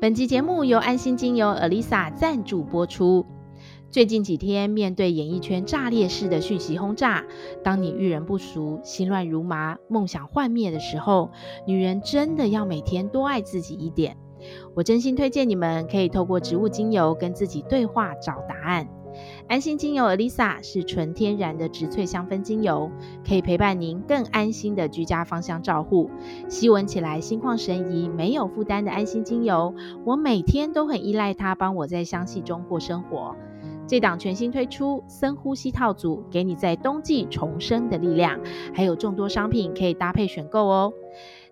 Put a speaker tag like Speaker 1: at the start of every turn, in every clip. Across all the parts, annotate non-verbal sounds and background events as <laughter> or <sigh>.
Speaker 1: 本集节目由安心精油 Elisa 赞助播出。最近几天，面对演艺圈炸裂式的讯息轰炸，当你遇人不淑、心乱如麻、梦想幻灭的时候，女人真的要每天多爱自己一点。我真心推荐你们可以透过植物精油跟自己对话，找答案。安心精油 Alyssa 是纯天然的植萃香氛精油，可以陪伴您更安心的居家芳香照护。吸闻起来心旷神怡，没有负担的安心精油，我每天都很依赖它，帮我在香气中过生活。这档全新推出深呼吸套组，给你在冬季重生的力量，还有众多商品可以搭配选购哦。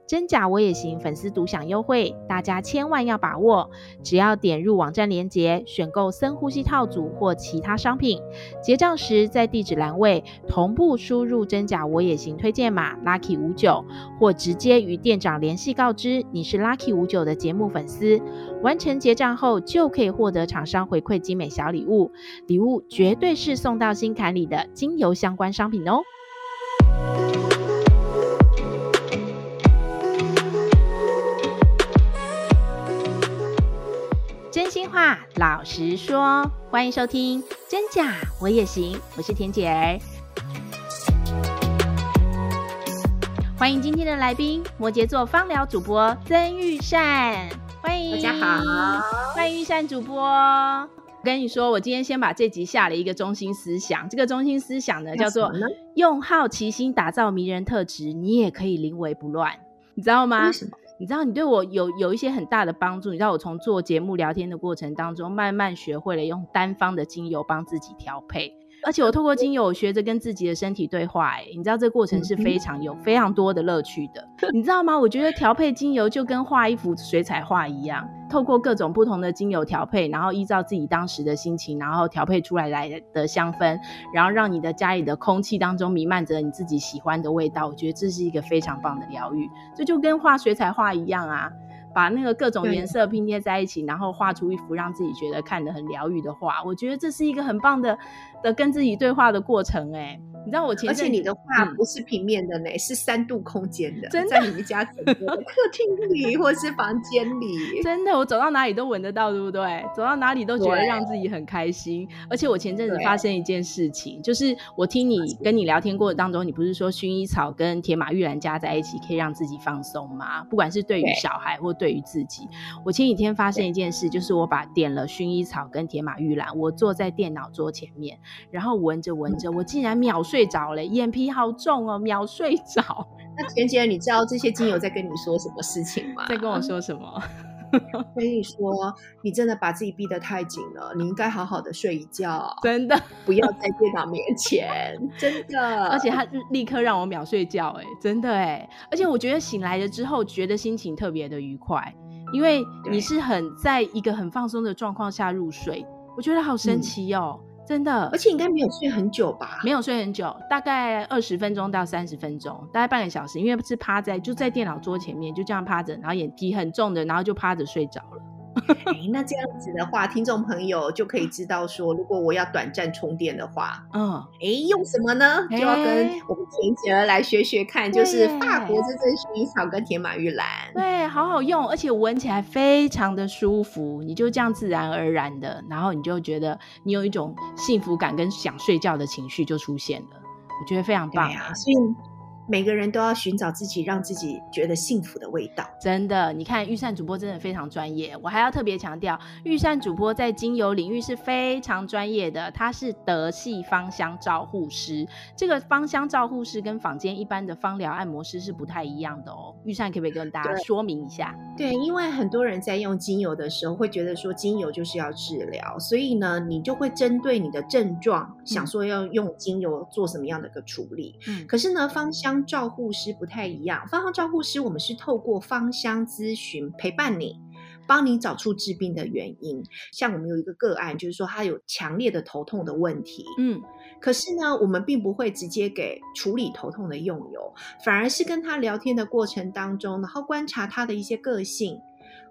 Speaker 1: 真假我也行，粉丝独享优惠，大家千万要把握！只要点入网站链接，选购深呼吸套组或其他商品，结账时在地址栏位同步输入真假我也行推荐码 Lucky 五九，或直接与店长联系告知你是 Lucky 五九的节目粉丝，完成结账后就可以获得厂商回馈精美小礼物，礼物绝对是送到心坎里的精油相关商品哦。话，老实说，欢迎收听《真假我也行》，我是田姐儿。欢迎今天的来宾，摩羯座芳疗主播曾玉善。欢迎
Speaker 2: 大家好，
Speaker 1: 欢迎玉善主播。我跟你说，我今天先把这集下了一个中心思想，这个中心思想呢，叫做用好奇心打造迷人特质，你也可以临危不乱，你知道吗？为什么？你知道你对我有有一些很大的帮助。你知道我从做节目聊天的过程当中，慢慢学会了用单方的精油帮自己调配。而且我透过精油，我学着跟自己的身体对话。哎，你知道这个过程是非常有非常多的乐趣的，<laughs> 你知道吗？我觉得调配精油就跟画一幅水彩画一样，透过各种不同的精油调配，然后依照自己当时的心情，然后调配出来来的香氛，然后让你的家里的空气当中弥漫着你自己喜欢的味道。我觉得这是一个非常棒的疗愈，这就跟画水彩画一样啊。把那个各种颜色拼贴在一起，然后画出一幅让自己觉得看得很疗愈的画。我觉得这是一个很棒的的跟自己对话的过程，欸。哎，你知道我前，而
Speaker 2: 且你的画不是平面的呢，嗯，是三度空间的，
Speaker 1: 真的，
Speaker 2: 在你们家整个客厅里或是房间里，<laughs>
Speaker 1: 真的，我走到哪里都闻得到，对不对？走到哪里都觉得让自己很开心。而且我前阵子发生一件事情，就是我听你跟你聊天过程当中，你不是说薰衣草跟铁马玉兰加在一起可以让自己放松吗？不管是对于小孩或对于自己，我前几天发生一件事，就是我把点了薰衣草跟铁马玉兰，我坐在电脑桌前面，然后闻着闻着，我竟然秒睡着了，眼皮好重哦，秒睡着。<laughs>
Speaker 2: 那田姐，你知道这些精油在跟你说什么事情吗？
Speaker 1: 在跟我说什么？<laughs>
Speaker 2: 跟你说，你真的把自己逼得太紧了，你应该好好的睡一觉，
Speaker 1: 真的
Speaker 2: 不要在电脑面前，<laughs> 真的。
Speaker 1: 而且他立刻让我秒睡觉，哎，真的哎。而且我觉得醒来了之后，觉得心情特别的愉快。因为你是很在一个很放松的状况下入睡，我觉得好神奇哦，嗯、真的。
Speaker 2: 而且应该没有睡很久吧？
Speaker 1: 没有睡很久，大概二十分钟到三十分钟，大概半个小时。因为是趴在就在电脑桌前面，就这样趴着，然后眼皮很重的，然后就趴着睡着了。
Speaker 2: 哎、欸，那这样子的话，听众朋友就可以知道说，如果我要短暂充电的话，嗯，哎、欸，用什么呢？就要跟我们恬姐儿来学学看，就是法国这支薰衣草跟铁马玉兰，
Speaker 1: 对，好好用，而且闻起来非常的舒服，你就这样自然而然的，然后你就觉得你有一种幸福感跟想睡觉的情绪就出现了，我觉得非常棒啊，
Speaker 2: 所以。每个人都要寻找自己让自己觉得幸福的味道。
Speaker 1: 真的，你看钰善主播真的非常专业。我还要特别强调，钰善主播在精油领域是非常专业的，他是德系芳香照护师。这个芳香照护师跟坊间一般的芳疗按摩师是不太一样的哦。钰善可不可以跟大家说明一下？
Speaker 2: 对，因为很多人在用精油的时候会觉得说精油就是要治疗，所以呢，你就会针对你的症状，嗯、想说要用精油做什么样的一个处理。嗯，可是呢，芳香照护师不太一样，芳香照护师我们是透过芳香咨询陪伴你，帮你找出治病的原因。像我们有一个个案，就是说他有强烈的头痛的问题，嗯，可是呢，我们并不会直接给处理头痛的用油，反而是跟他聊天的过程当中，然后观察他的一些个性。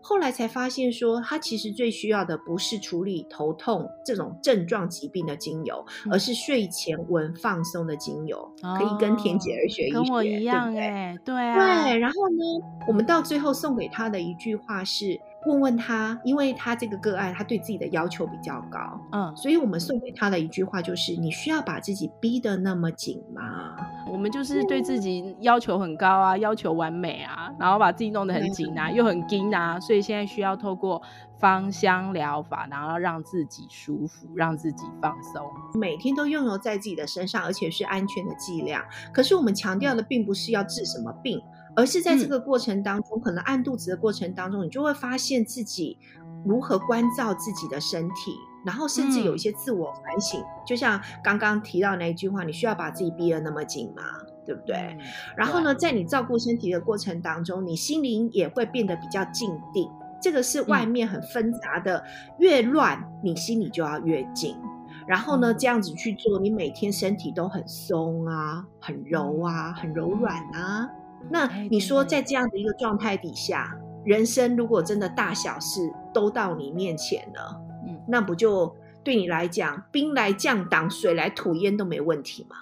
Speaker 2: 后来才发现，说他其实最需要的不是处理头痛这种症状疾病的精油，嗯、而是睡前闻放松的精油。哦、可以跟田姐儿学一学，
Speaker 1: 跟我一样哎，对，对，
Speaker 2: 对啊，对。然后呢，我们到最后送给他的一句话是：问问他，因为他这个个案，他对自己的要求比较高，嗯，所以我们送给他的一句话就是：你需要把自己逼得那么紧吗？
Speaker 1: 我们就是对自己要求很高啊，要求完美啊，然后把自己弄得很紧啊，又很紧啊，所以现在需要透过芳香疗法，然后让自己舒服，让自己放松，
Speaker 2: 每天都拥有在自己的身上，而且是安全的剂量。可是我们强调的并不是要治什么病。而是在这个过程当中，嗯、可能按肚子的过程当中，你就会发现自己如何关照自己的身体，然后甚至有一些自我反省。嗯、就像刚刚提到那一句话，你需要把自己逼得那么紧吗？对不对？嗯、然后呢，在你照顾身体的过程当中，你心灵也会变得比较静定。这个是外面很纷杂的，嗯、越乱你心里就要越静。然后呢，这样子去做，你每天身体都很松啊，很柔啊，很柔软啊。那你说，在这样的一个状态底下，人生如果真的大小事都到你面前了，嗯，那不就对你来讲，兵来将挡，水来土掩都没问题吗？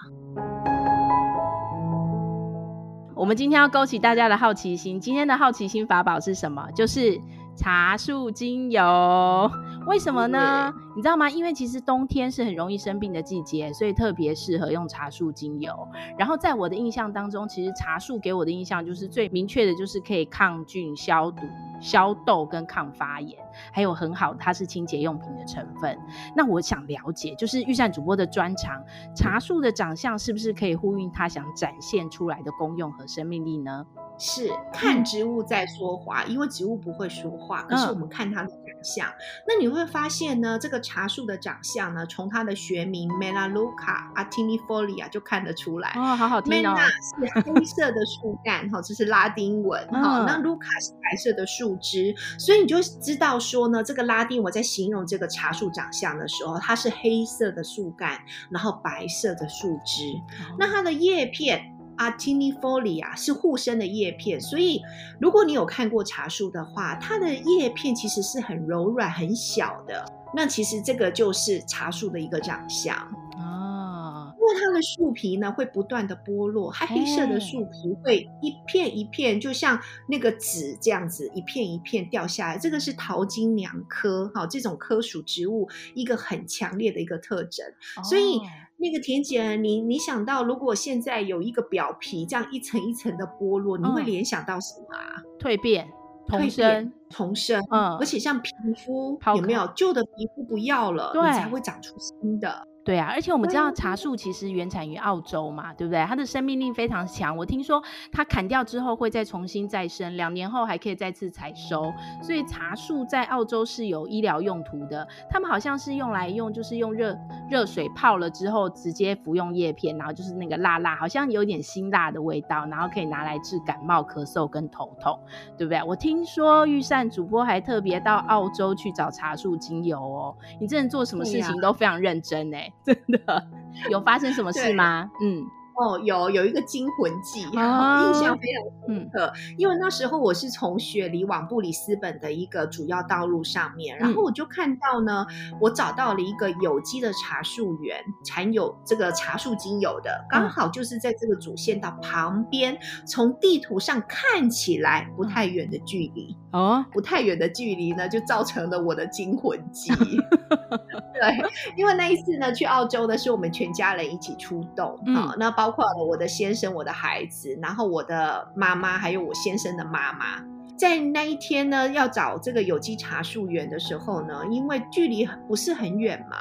Speaker 1: 我们今天要勾起大家的好奇心，今天的好奇心法宝是什么？就是茶树精油。为什么呢？你知道吗？因为其实冬天是很容易生病的季节，所以特别适合用茶树精油。然后在我的印象当中，其实茶树给我的印象就是最明确的，就是可以抗菌、消毒、消痘跟抗发炎，还有很好，它是清洁用品的成分。那我想了解，就是御膳主播的专长，茶树的长相是不是可以呼应它想展现出来的功用和生命力呢？
Speaker 2: 是看植物在说话，嗯、因为植物不会说话，可是我们看它的长相。嗯、那你会发现呢，这个茶树的长相呢，从它的学名 Melaleuca actinifolia 就看得出来。
Speaker 1: 哦，好好听哦。
Speaker 2: Mela <laughs> 是黑色的树干，哈，这是拉丁文。哈、嗯，那 Luca 是白色的树枝，所以你就知道说呢，这个拉丁我在形容这个茶树长相的时候，它是黑色的树干，然后白色的树枝，嗯、那它的叶片。Actinifolia 是护身的叶片，所以如果你有看过茶树的话，它的叶片其实是很柔软、很小的。那其实这个就是茶树的一个长相啊。因为它的树皮呢会不断的剥落，它黑色的树皮会一片一片，就像那个纸这样子，一片一片掉下来。这个是桃金娘科，好，这种科属植物一个很强烈的一个特征，所以。那个田姐，你你想到如果现在有一个表皮这样一层一层的剥落，嗯、你会联想到什么啊？
Speaker 1: 蜕变、重生、
Speaker 2: 重生。嗯，而且像皮肤有没有旧的皮肤不要了，对你才会长出新的。
Speaker 1: 对啊，而且我们知道茶树其实原产于澳洲嘛，对不对？它的生命力非常强。我听说它砍掉之后会再重新再生，两年后还可以再次采收。所以茶树在澳洲是有医疗用途的。他们好像是用来用，就是用热热水泡了之后直接服用叶片，然后就是那个辣辣，好像有点辛辣的味道，然后可以拿来治感冒、咳嗽跟头痛，对不对？我听说钰善主播还特别到澳洲去找茶树精油哦。你真的做什么事情都非常认真哎。真的有发生什么事吗？嗯。
Speaker 2: 哦，有有一个惊魂记，哦、印象非常深刻。嗯、因为那时候我是从雪梨往布里斯本的一个主要道路上面，嗯、然后我就看到呢，我找到了一个有机的茶树园，产有这个茶树精油的，刚好就是在这个主线道旁边，从地图上看起来不太远的距离哦，不太远的距离呢，就造成了我的惊魂记。<laughs> 对，因为那一次呢，去澳洲的是我们全家人一起出动，嗯、好，那包。包括了我的先生、我的孩子，然后我的妈妈，还有我先生的妈妈，在那一天呢，要找这个有机茶树园的时候呢，因为距离不是很远嘛，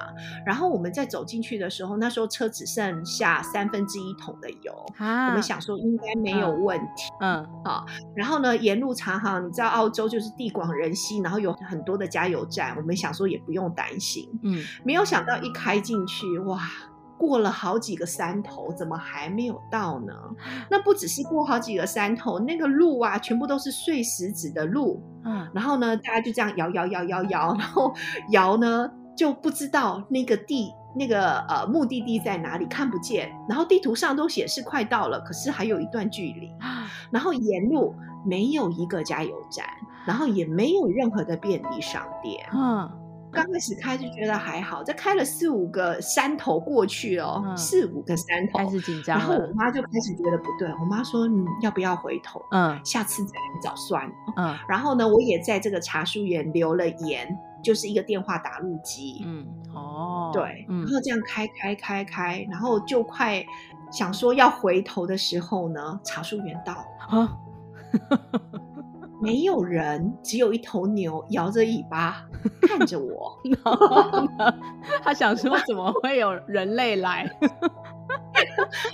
Speaker 2: 然后我们在走进去的时候，那时候车只剩下三分之一桶的油，啊、我们想说应该没有问题，嗯，好，然后呢，沿路查哈，你知道澳洲就是地广人稀，然后有很多的加油站，我们想说也不用担心，嗯，没有想到一开进去，哇！过了好几个山头，怎么还没有到呢？那不只是过好几个山头，那个路啊，全部都是碎石子的路。嗯，然后呢，大家就这样摇摇摇摇摇，然后摇呢就不知道那个地那个呃目的地在哪里，看不见。然后地图上都显示快到了，可是还有一段距离。然后沿路没有一个加油站，然后也没有任何的便利商店。嗯。刚开始开就觉得还好，这开了四五个山头过去哦，嗯、四五个山头
Speaker 1: 开始紧张，
Speaker 2: 然后我妈就开始觉得不对，我妈说你要不要回头？嗯，下次再来找算了。嗯，然后呢，我也在这个茶树园留了言，就是一个电话打录机。嗯，哦，对，然后这样开开开开，然后就快想说要回头的时候呢，茶树园到了。啊 <laughs> 没有人，只有一头牛摇着尾巴看着我。<laughs>
Speaker 1: 他想说，怎么会有人类来？<laughs>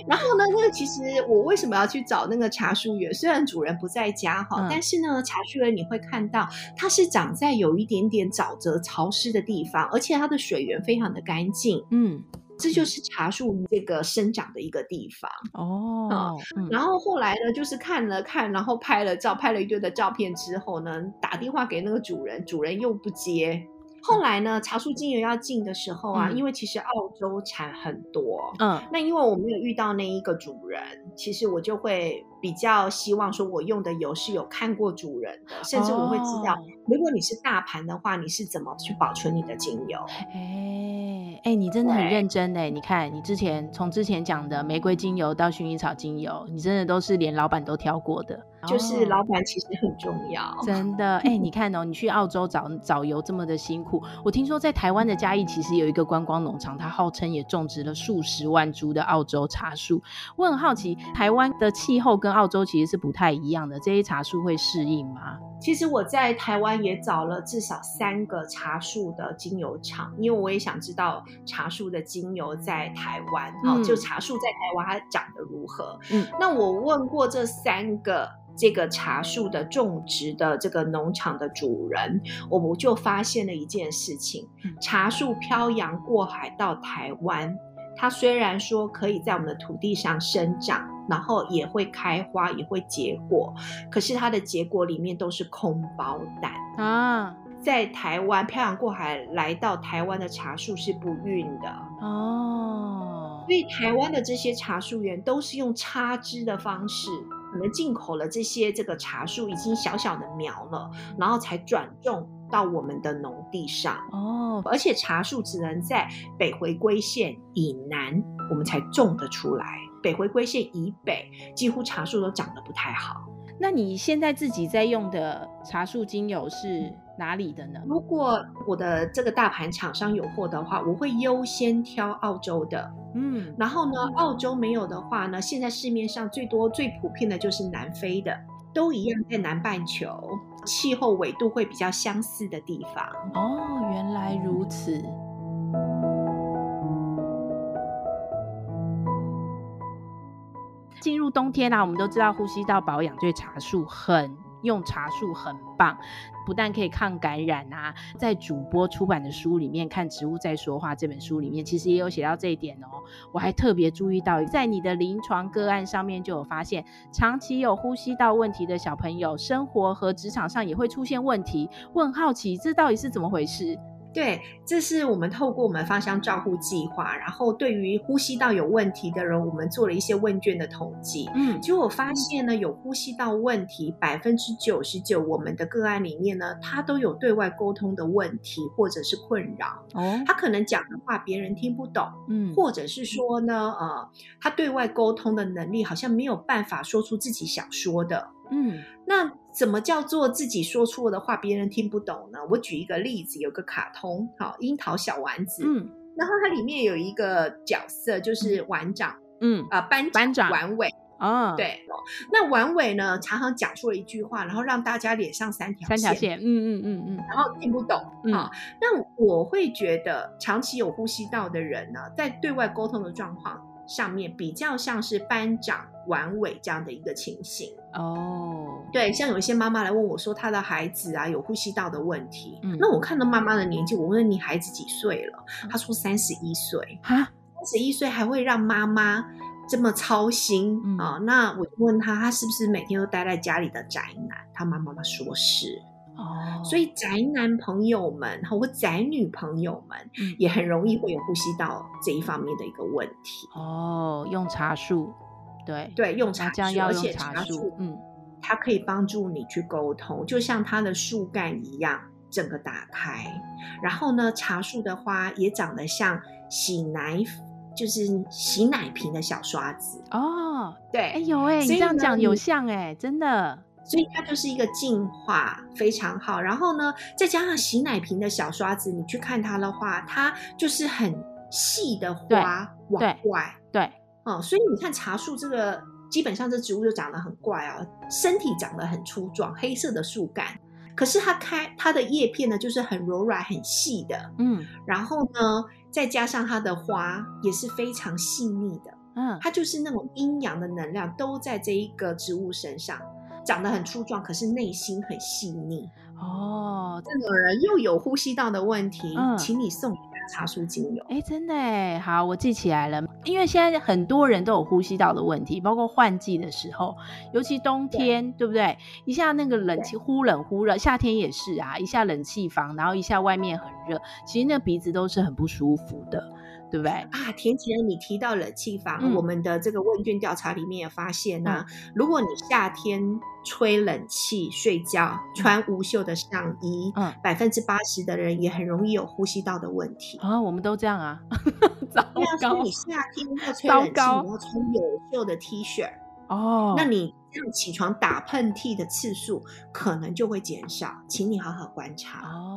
Speaker 2: 然后呢，那个其实我为什么要去找那个茶树园？虽然主人不在家哈，嗯、但是呢，茶树园你会看到它是长在有一点点沼泽、潮湿的地方，而且它的水源非常的干净。嗯。这就是茶树这个生长的一个地方。哦。嗯、然后后来呢，就是看了看，然后拍了照，拍了一堆的照片之后呢，打电话给那个主人，主人又不接。后来呢，茶树精油要进的时候啊，嗯、因为其实澳洲产很多，嗯，那因为我没有遇到那一个主人，其实我就会比较希望说，我用的油是有看过主人的，甚至我会知道，哦、如果你是大盘的话，你是怎么去保存你的精油？
Speaker 1: 哎哎，你真的很认真哎！你看，你之前从之前讲的玫瑰精油到薰衣草精油，你真的都是连老板都挑过的。
Speaker 2: 就是老板其实很重要，哦、
Speaker 1: 真的。哎，你看哦，你去澳洲找找油这么的辛苦。我听说在台湾的嘉义其实有一个观光农场，它号称也种植了数十万株的澳洲茶树。我很好奇，台湾的气候跟澳洲其实是不太一样的，这些茶树会适应吗？
Speaker 2: 其实我在台湾也找了至少三个茶树的精油厂，因为我也想知道茶树的精油在台湾，嗯、哦，就茶树在台湾它长得如何。嗯，那我问过这三个。这个茶树的种植的这个农场的主人，我们就发现了一件事情：茶树漂洋过海到台湾，它虽然说可以在我们的土地上生长，然后也会开花，也会结果，可是它的结果里面都是空包蛋啊！在台湾漂洋过海来到台湾的茶树是不孕的哦，所以台湾的这些茶树园都是用插枝的方式。可能进口了这些这个茶树已经小小的苗了，然后才转种到我们的农地上哦。而且茶树只能在北回归线以南，我们才种得出来。北回归线以北，几乎茶树都长得不太好。
Speaker 1: 那你现在自己在用的茶树精油是哪里的呢？
Speaker 2: 如果我的这个大盘厂商有货的话，我会优先挑澳洲的。嗯，然后呢，澳洲没有的话呢，现在市面上最多最普遍的就是南非的，都一样在南半球，气候纬度会比较相似的地方。
Speaker 1: 哦，原来如此。进入冬天啦，我们都知道呼吸道保养对茶树很。用茶树很棒，不但可以抗感染啊，在主播出版的书里面看《植物在说话》这本书里面，其实也有写到这一点哦。我还特别注意到，在你的临床个案上面就有发现，长期有呼吸道问题的小朋友，生活和职场上也会出现问题。我很好奇，这到底是怎么回事？
Speaker 2: 对，这是我们透过我们芳香照护计划，然后对于呼吸道有问题的人，我们做了一些问卷的统计。嗯，结果我发现呢，有呼吸道问题百分之九十九，我们的个案里面呢，他都有对外沟通的问题或者是困扰。哦，他可能讲的话别人听不懂，嗯，或者是说呢，呃，他对外沟通的能力好像没有办法说出自己想说的。嗯，那怎么叫做自己说错的话别人听不懂呢？我举一个例子，有个卡通，好，樱桃小丸子，嗯，然后它里面有一个角色就是丸长，嗯啊、呃，班班长丸尾，哦，对，那丸尾呢常常讲错了一句话，然后让大家脸上三条线，三条线，嗯嗯嗯嗯，然后听不懂，嗯、啊，那我会觉得长期有呼吸道的人呢，在对外沟通的状况上面比较像是班长晚尾这样的一个情形。哦，oh. 对，像有一些妈妈来问我说，她的孩子啊有呼吸道的问题。嗯，那我看到妈妈的年纪，我问你孩子几岁了？她说三十一岁。哈，三十一岁还会让妈妈这么操心啊、嗯哦？那我就问她，她是不是每天都待在家里的宅男？她妈妈妈说是。哦，oh. 所以宅男朋友们或宅女朋友们，也很容易会有呼吸道这一方面的一个问题。
Speaker 1: 哦，oh, 用茶树。对对，
Speaker 2: 用茶树，而且茶树，嗯，它可以帮助你去沟通，就像它的树干一样，整个打开，然后呢，茶树的花也长得像洗奶，就是洗奶瓶的小刷子
Speaker 1: 哦。
Speaker 2: 对，
Speaker 1: 哎有哎，你这样讲有像哎，真的。
Speaker 2: 所以它就是一个净化非常好。然后呢，再加上洗奶瓶的小刷子，你去看它的话，它就是很细的花往外。
Speaker 1: 对，
Speaker 2: 哦、嗯，所以你看茶树这个，基本上这植物就长得很怪哦，身体长得很粗壮，黑色的树干。可是它开它的叶片呢，就是很柔软、很细的，
Speaker 1: 嗯，
Speaker 2: 然后呢，再加上它的花也是非常细腻的，
Speaker 1: 嗯，
Speaker 2: 它就是那种阴阳的能量都在这一个植物身上，长得很粗壮，可是内心很细腻。
Speaker 1: 哦，
Speaker 2: 这种人又有呼吸道的问题，
Speaker 1: 嗯，
Speaker 2: 请你送。茶树精油，
Speaker 1: 哎，真的哎，好，我记起来了。因为现在很多人都有呼吸道的问题，包括换季的时候，尤其冬天，对，对不对？一下那个冷气忽冷忽热，夏天也是啊，一下冷气房，然后一下外面很热，其实那鼻子都是很不舒服的。对不对
Speaker 2: 啊？恬姐，你提到冷气房，嗯，我们的这个问卷调查里面也发现呢，啊嗯，如果你夏天吹冷气睡觉，穿无袖的上衣，嗯，百分之八十的人也很容易有呼吸道的问题
Speaker 1: 啊。我们都这样啊。<laughs> 糟
Speaker 2: 糕！你夏天要吹冷气，你要穿有袖的 T 恤
Speaker 1: 哦，
Speaker 2: 那你这样起床打喷嚏的次数可能就会减少，请你好好观察
Speaker 1: 哦。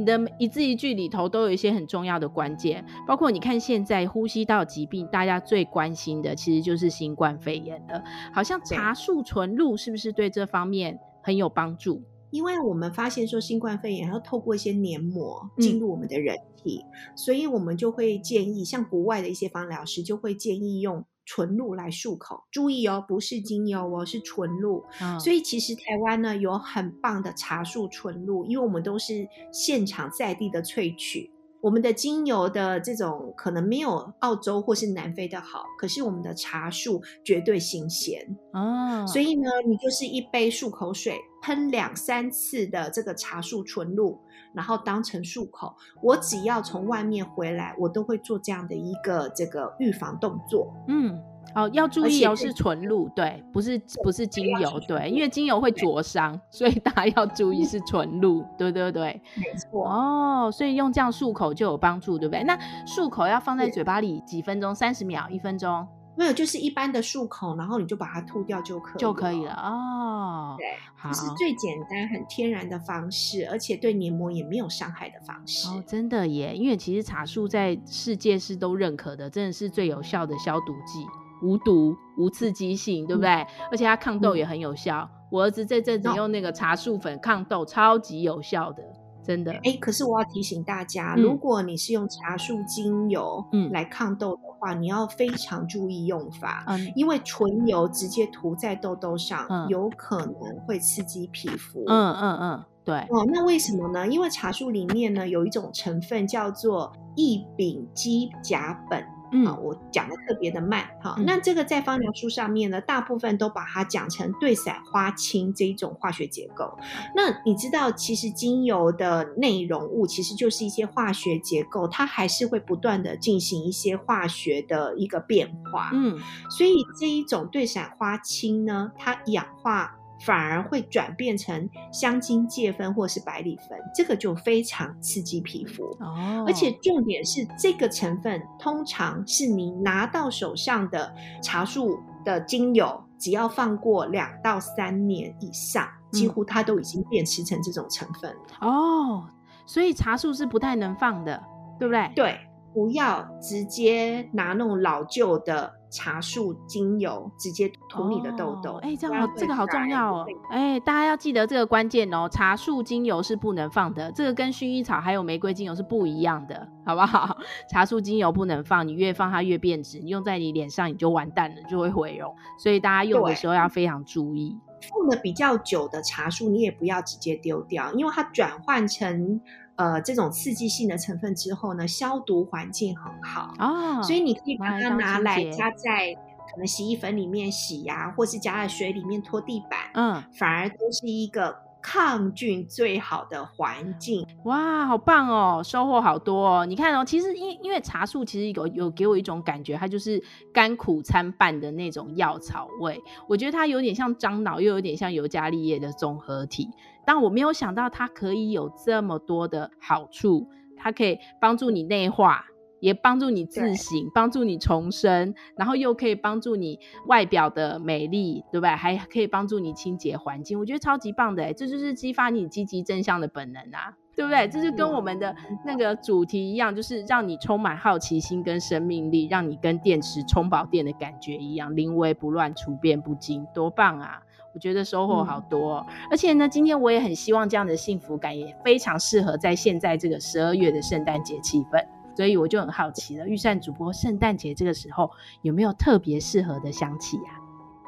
Speaker 1: 你的一字一句里头都有一些很重要的关键，包括你看现在呼吸道疾病，大家最关心的其实就是新冠肺炎了。好像茶树纯露是不是对这方面很有帮助？
Speaker 2: 因为我们发现说新冠肺炎要透过一些黏膜进入我们的人体，嗯，所以我们就会建议，像国外的一些芳疗师就会建议用。纯露来漱口，注意哦，不是精油哦，是纯露。嗯。所以其实台湾呢有很棒的茶树纯露，因为我们都是现场在地的萃取。我们的精油的这种可能没有澳洲或是南非的好，可是我们的茶树绝对新鲜。
Speaker 1: 哦。
Speaker 2: 所以呢，你就是一杯漱口水，喷两三次的这个茶树纯露，然后当成漱口。我只要从外面回来，我都会做这样的一个这个预防动作。
Speaker 1: 嗯，哦，要注意哦，是纯露，对，不是不是精油，对，因为精油会灼伤，所以大家要注意是纯露，对对对，
Speaker 2: 没错。
Speaker 1: 哦，所以用这样漱口就有帮助，对不对？那漱口要放在嘴巴里几分钟？三十秒？一分钟？
Speaker 2: 没有，就是一般的漱口，然后你就把它吐掉就可以
Speaker 1: 就可以了哦。
Speaker 2: 对，这是最简单、很天然的方式，而且对黏膜也没有伤害的方式。
Speaker 1: 哦，真的耶！因为其实茶树在世界是都认可的，真的是最有效的消毒剂，无毒、无刺激性，对不对？嗯、而且它抗痘也很有效。嗯、我儿子这阵子用那个茶树粉抗痘，超级有效的。真的
Speaker 2: 哎，可是我要提醒大家，嗯、如果你是用茶树精油来抗痘的话，嗯、你要非常注意用法，嗯、因为纯油直接涂在痘痘上，嗯、有可能会刺激皮肤。
Speaker 1: 嗯嗯嗯，对。
Speaker 2: 哦，那为什么呢？因为茶树里面呢有一种成分叫做异丙基甲苯。嗯，我讲的特别的慢哈。嗯、那这个在芳疗书上面呢，大部分都把它讲成对伞花青这一种化学结构。那你知道，其实精油的内容物其实就是一些化学结构，它还是会不断的进行一些化学的一个变化。
Speaker 1: 嗯，
Speaker 2: 所以这一种对伞花青呢，它氧化。反而会转变成香精芥粉或是百里酚，这个就非常刺激皮肤
Speaker 1: 哦。
Speaker 2: 而且重点是，这个成分通常是你拿到手上的茶树的精油，只要放过两到三年以上，几乎它都已经变质成这种成分了
Speaker 1: 哦。所以茶树是不太能放的，对不对？
Speaker 2: 对，不要直接拿那种老旧的。茶树精油直接涂你的痘痘，
Speaker 1: 哎、哦，这样好，这个好重要哦，哎，大家要记得这个关键哦。茶树精油是不能放的，这个跟薰衣草还有玫瑰精油是不一样的，好不好？<laughs> 茶树精油不能放，你越放它越变质，你用在你脸上你就完蛋了，就会毁容。所以大家用的时候要非常注意。
Speaker 2: 放的比较久的茶树，你也不要直接丢掉，因为它转换成。呃，这种刺激性的成分之后呢，消毒环境很好
Speaker 1: 哦，
Speaker 2: 所以你可以把它拿来加在可能洗衣粉里面洗呀、啊，或是加在水里面拖地板，
Speaker 1: 嗯，
Speaker 2: 反而都是一个抗菌最好的环境。
Speaker 1: 哇，好棒哦，收获好多哦！你看哦，其实因因为茶树其实有有给我一种感觉，它就是甘苦参半的那种药草味。我觉得它有点像樟脑，又有点像尤加利叶的综合体。但我没有想到它可以有这么多的好处，它可以帮助你内化。也帮助你自省，帮助你重生，然后又可以帮助你外表的美丽，对不对？还可以帮助你清洁环境，我觉得超级棒的哎！这就是激发你积极正向的本能啊，对不对？这就跟我们的那个主题一样，就是让你充满好奇心跟生命力，让你跟电池充饱电的感觉一样，临危不乱，处变不惊，多棒啊！我觉得收获好多哦，嗯，而且呢，今天我也很希望这样的幸福感也非常适合在现在这个十二月的圣诞节气氛。所以我就很好奇了，御膳主播，圣诞节这个时候有没有特别适合的香气呀？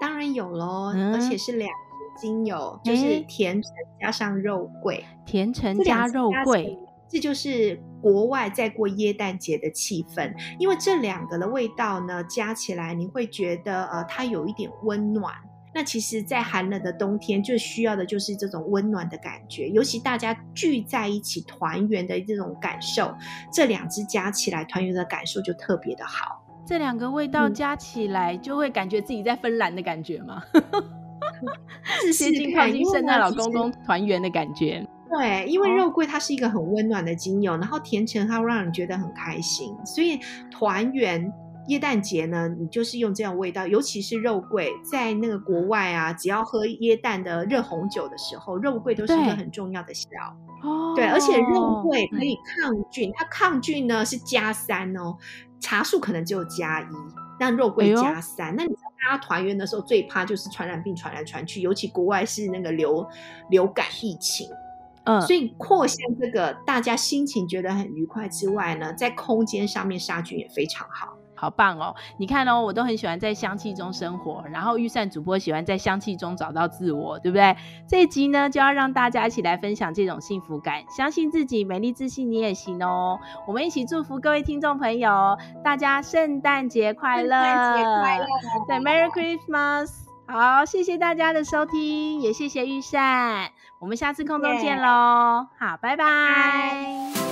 Speaker 2: 当然有喽，嗯、而且是两支精油，就是甜橙加上肉桂，
Speaker 1: 甜橙加肉桂，
Speaker 2: 这就是国外在过耶诞节的气氛。因为这两个的味道呢，加起来你会觉得呃，它有一点温暖。那其实，在寒冷的冬天，最需要的就是这种温暖的感觉，尤其大家聚在一起团圆的这种感受，这两支加起来，团圆的感受就特别的好。
Speaker 1: 这两个味道加起来，就会感觉自己在芬兰的感觉吗？是 <laughs> 接近靠近圣诞老公公团圆的感觉。
Speaker 2: 对，因为肉桂它是一个很温暖的精油，然后甜橙它会让人觉得很开心，所以团圆。耶诞节呢，你就是用这样味道，尤其是肉桂，在那个国外啊，只要喝耶诞的热红酒的时候，肉桂都是一个很重要的香。哦，对，而且肉桂可以抗菌，它抗菌呢是加三哦，茶树可能只有加一，但肉桂加三。哎、那你知道大家团圆的时候最怕就是传染病传来传去，尤其国外是那个流流感疫情，嗯，所以扩香这个大家心情觉得很愉快之外呢，在空间上面杀菌也非常好。
Speaker 1: 好棒哦！你看哦，我都很喜欢在香气中生活，然后钰善主播喜欢在香气中找到自我，对不对？这一集呢，就要让大家一起来分享这种幸福感，相信自己，美丽自信，你也行哦！我们一起祝福各位听众朋友，大家圣诞节快乐！圣诞节快乐！对，Merry Christmas！好，谢谢大家的收听，也谢谢玉善，我们下次空中见喽.好，拜拜。真